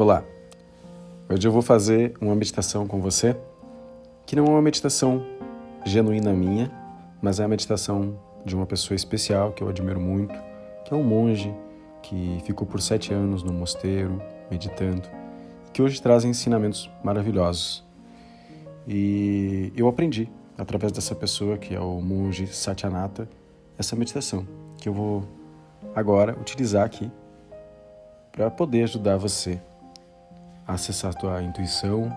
Olá! Hoje eu vou fazer uma meditação com você que não é uma meditação genuína minha, mas é a meditação de uma pessoa especial que eu admiro muito, que é um monge que ficou por sete anos no mosteiro meditando e que hoje traz ensinamentos maravilhosos. E eu aprendi através dessa pessoa que é o monge Satyanata essa meditação que eu vou agora utilizar aqui para poder ajudar você acessar tua intuição,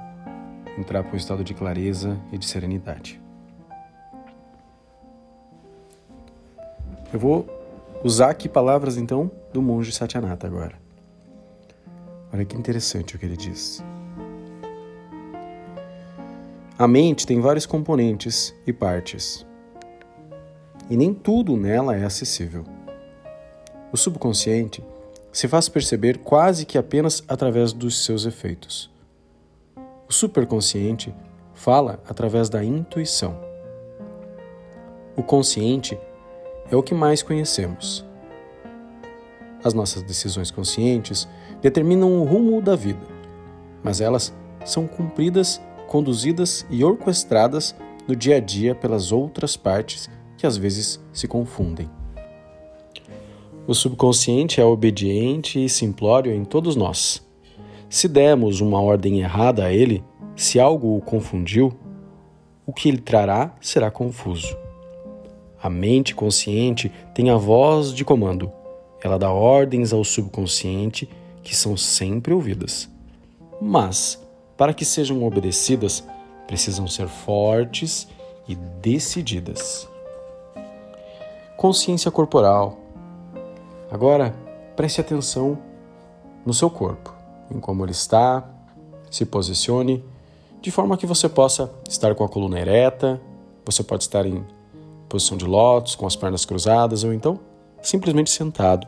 entrar para um estado de clareza e de serenidade. Eu vou usar aqui palavras então do monge Satyanata agora. Olha que interessante o que ele diz. A mente tem vários componentes e partes, e nem tudo nela é acessível. O subconsciente se faz perceber quase que apenas através dos seus efeitos. O superconsciente fala através da intuição. O consciente é o que mais conhecemos. As nossas decisões conscientes determinam o rumo da vida, mas elas são cumpridas, conduzidas e orquestradas no dia a dia pelas outras partes que às vezes se confundem. O subconsciente é obediente e simplório em todos nós. Se demos uma ordem errada a ele, se algo o confundiu, o que ele trará será confuso. A mente consciente tem a voz de comando. Ela dá ordens ao subconsciente que são sempre ouvidas. Mas, para que sejam obedecidas, precisam ser fortes e decididas. Consciência corporal, Agora, preste atenção no seu corpo, em como ele está, se posicione, de forma que você possa estar com a coluna ereta, você pode estar em posição de lótus, com as pernas cruzadas, ou então simplesmente sentado.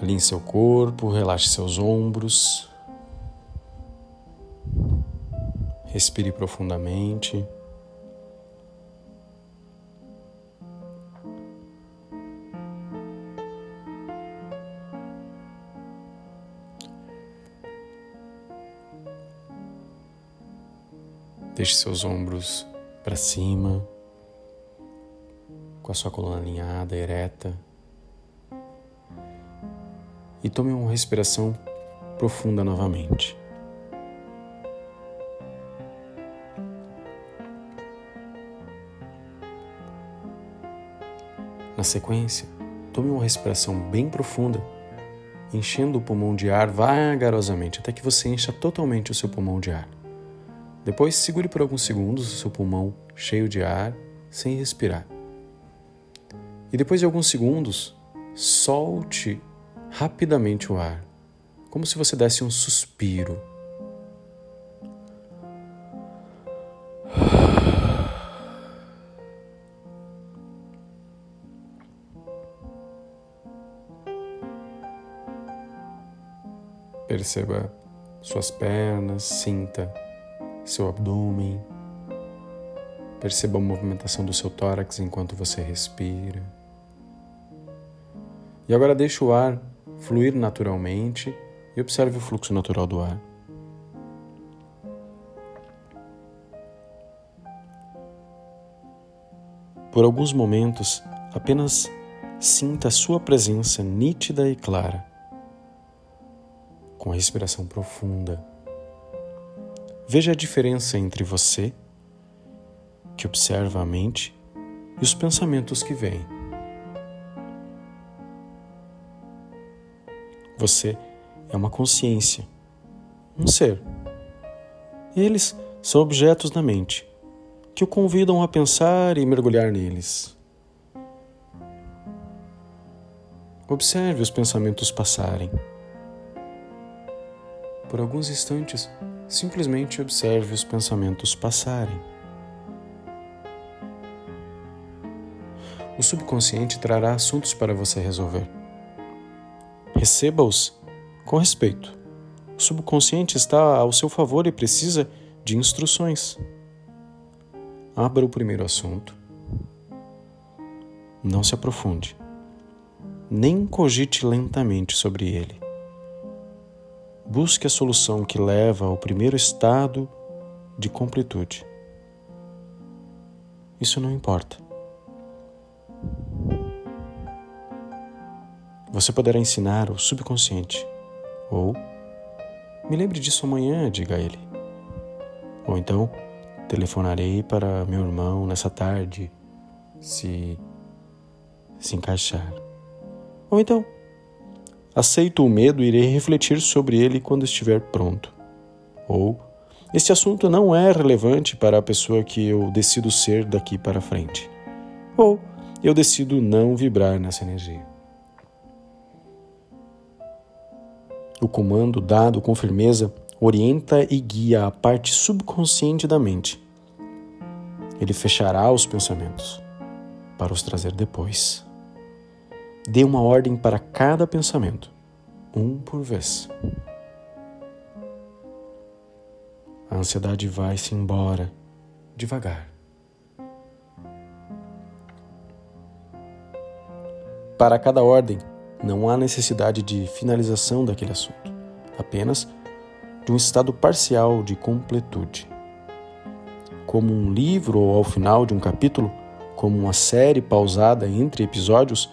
Alinhe seu corpo, relaxe seus ombros. Respire profundamente. Deixe seus ombros para cima, com a sua coluna alinhada, ereta. E tome uma respiração profunda novamente. Na sequência, tome uma respiração bem profunda, enchendo o pulmão de ar vagarosamente até que você encha totalmente o seu pulmão de ar. Depois, segure por alguns segundos o seu pulmão cheio de ar, sem respirar. E depois de alguns segundos, solte rapidamente o ar, como se você desse um suspiro. Perceba suas pernas, sinta seu abdômen. Perceba a movimentação do seu tórax enquanto você respira. E agora deixe o ar fluir naturalmente e observe o fluxo natural do ar. Por alguns momentos, apenas sinta a sua presença nítida e clara, com a respiração profunda Veja a diferença entre você, que observa a mente, e os pensamentos que vêm. Você é uma consciência, um ser. Eles são objetos da mente que o convidam a pensar e mergulhar neles. Observe os pensamentos passarem. Por alguns instantes, simplesmente observe os pensamentos passarem. O subconsciente trará assuntos para você resolver. Receba-os com respeito. O subconsciente está ao seu favor e precisa de instruções. Abra o primeiro assunto. Não se aprofunde. nem cogite lentamente sobre ele. Busque a solução que leva ao primeiro estado de completude. Isso não importa. Você poderá ensinar o subconsciente, ou me lembre disso amanhã, diga ele. Ou então, telefonarei para meu irmão nessa tarde, se se encaixar. Ou então, aceito o medo e irei refletir sobre ele quando estiver pronto. Ou, este assunto não é relevante para a pessoa que eu decido ser daqui para frente. Ou, eu decido não vibrar nessa energia. O comando dado com firmeza orienta e guia a parte subconsciente da mente. Ele fechará os pensamentos para os trazer depois. Dê uma ordem para cada pensamento, um por vez. A ansiedade vai-se embora devagar. Para cada ordem, não há necessidade de finalização daquele assunto, apenas de um estado parcial de completude. Como um livro ou ao final de um capítulo, como uma série pausada entre episódios,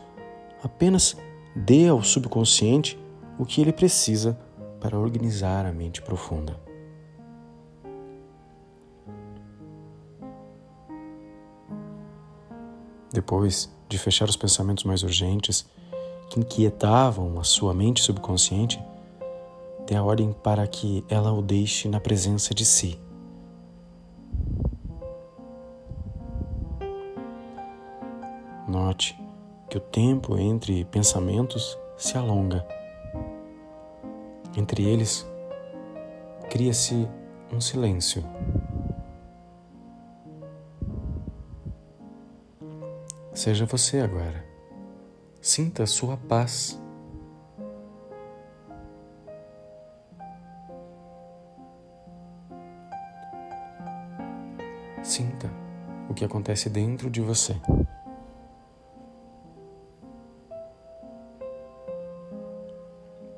Apenas dê ao subconsciente o que ele precisa para organizar a mente profunda. Depois de fechar os pensamentos mais urgentes que inquietavam a sua mente subconsciente, dê a ordem para que ela o deixe na presença de si. Note que o tempo entre pensamentos se alonga. Entre eles, cria-se um silêncio. Seja você agora. Sinta sua paz. Sinta o que acontece dentro de você.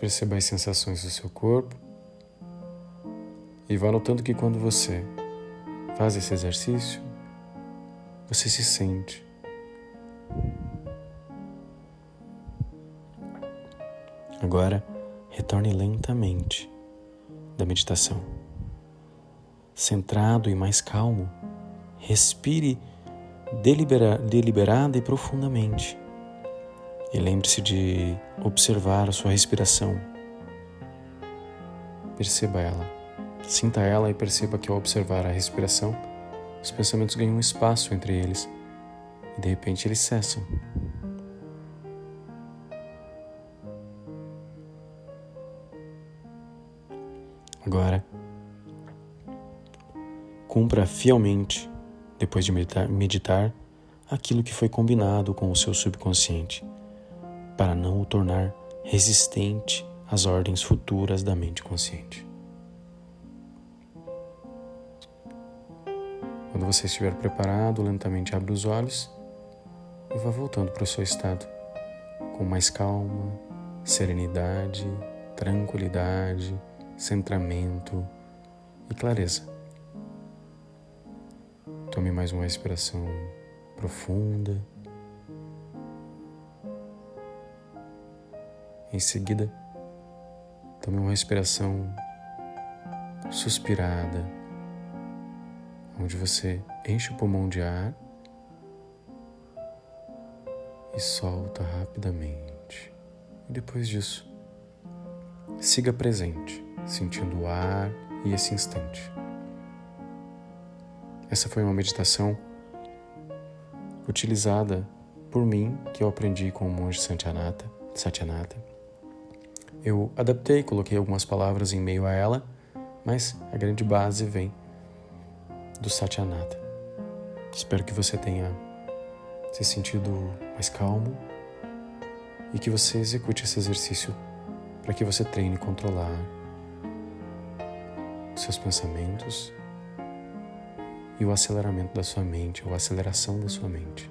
Perceba as sensações do seu corpo e vá notando que quando você faz esse exercício, você se sente. Agora, retorne lentamente da meditação. Centrado e mais calmo, respire delibera deliberada e profundamente. E lembre-se de observar a sua respiração. Perceba ela. Sinta ela e perceba que ao observar a respiração, os pensamentos ganham espaço entre eles e de repente eles cessam. Agora, cumpra fielmente, depois de meditar, aquilo que foi combinado com o seu subconsciente para não o tornar resistente às ordens futuras da mente consciente. Quando você estiver preparado, lentamente abra os olhos e vá voltando para o seu estado com mais calma, serenidade, tranquilidade, centramento e clareza. Tome mais uma respiração profunda. Em seguida, tome uma respiração suspirada, onde você enche o pulmão de ar e solta rapidamente. E depois disso, siga presente, sentindo o ar e esse instante. Essa foi uma meditação utilizada por mim que eu aprendi com o monge Satyanata, Satyanata eu adaptei, coloquei algumas palavras em meio a ela, mas a grande base vem do Satyanata. Espero que você tenha se sentido mais calmo e que você execute esse exercício para que você treine controlar seus pensamentos e o aceleramento da sua mente, ou a aceleração da sua mente.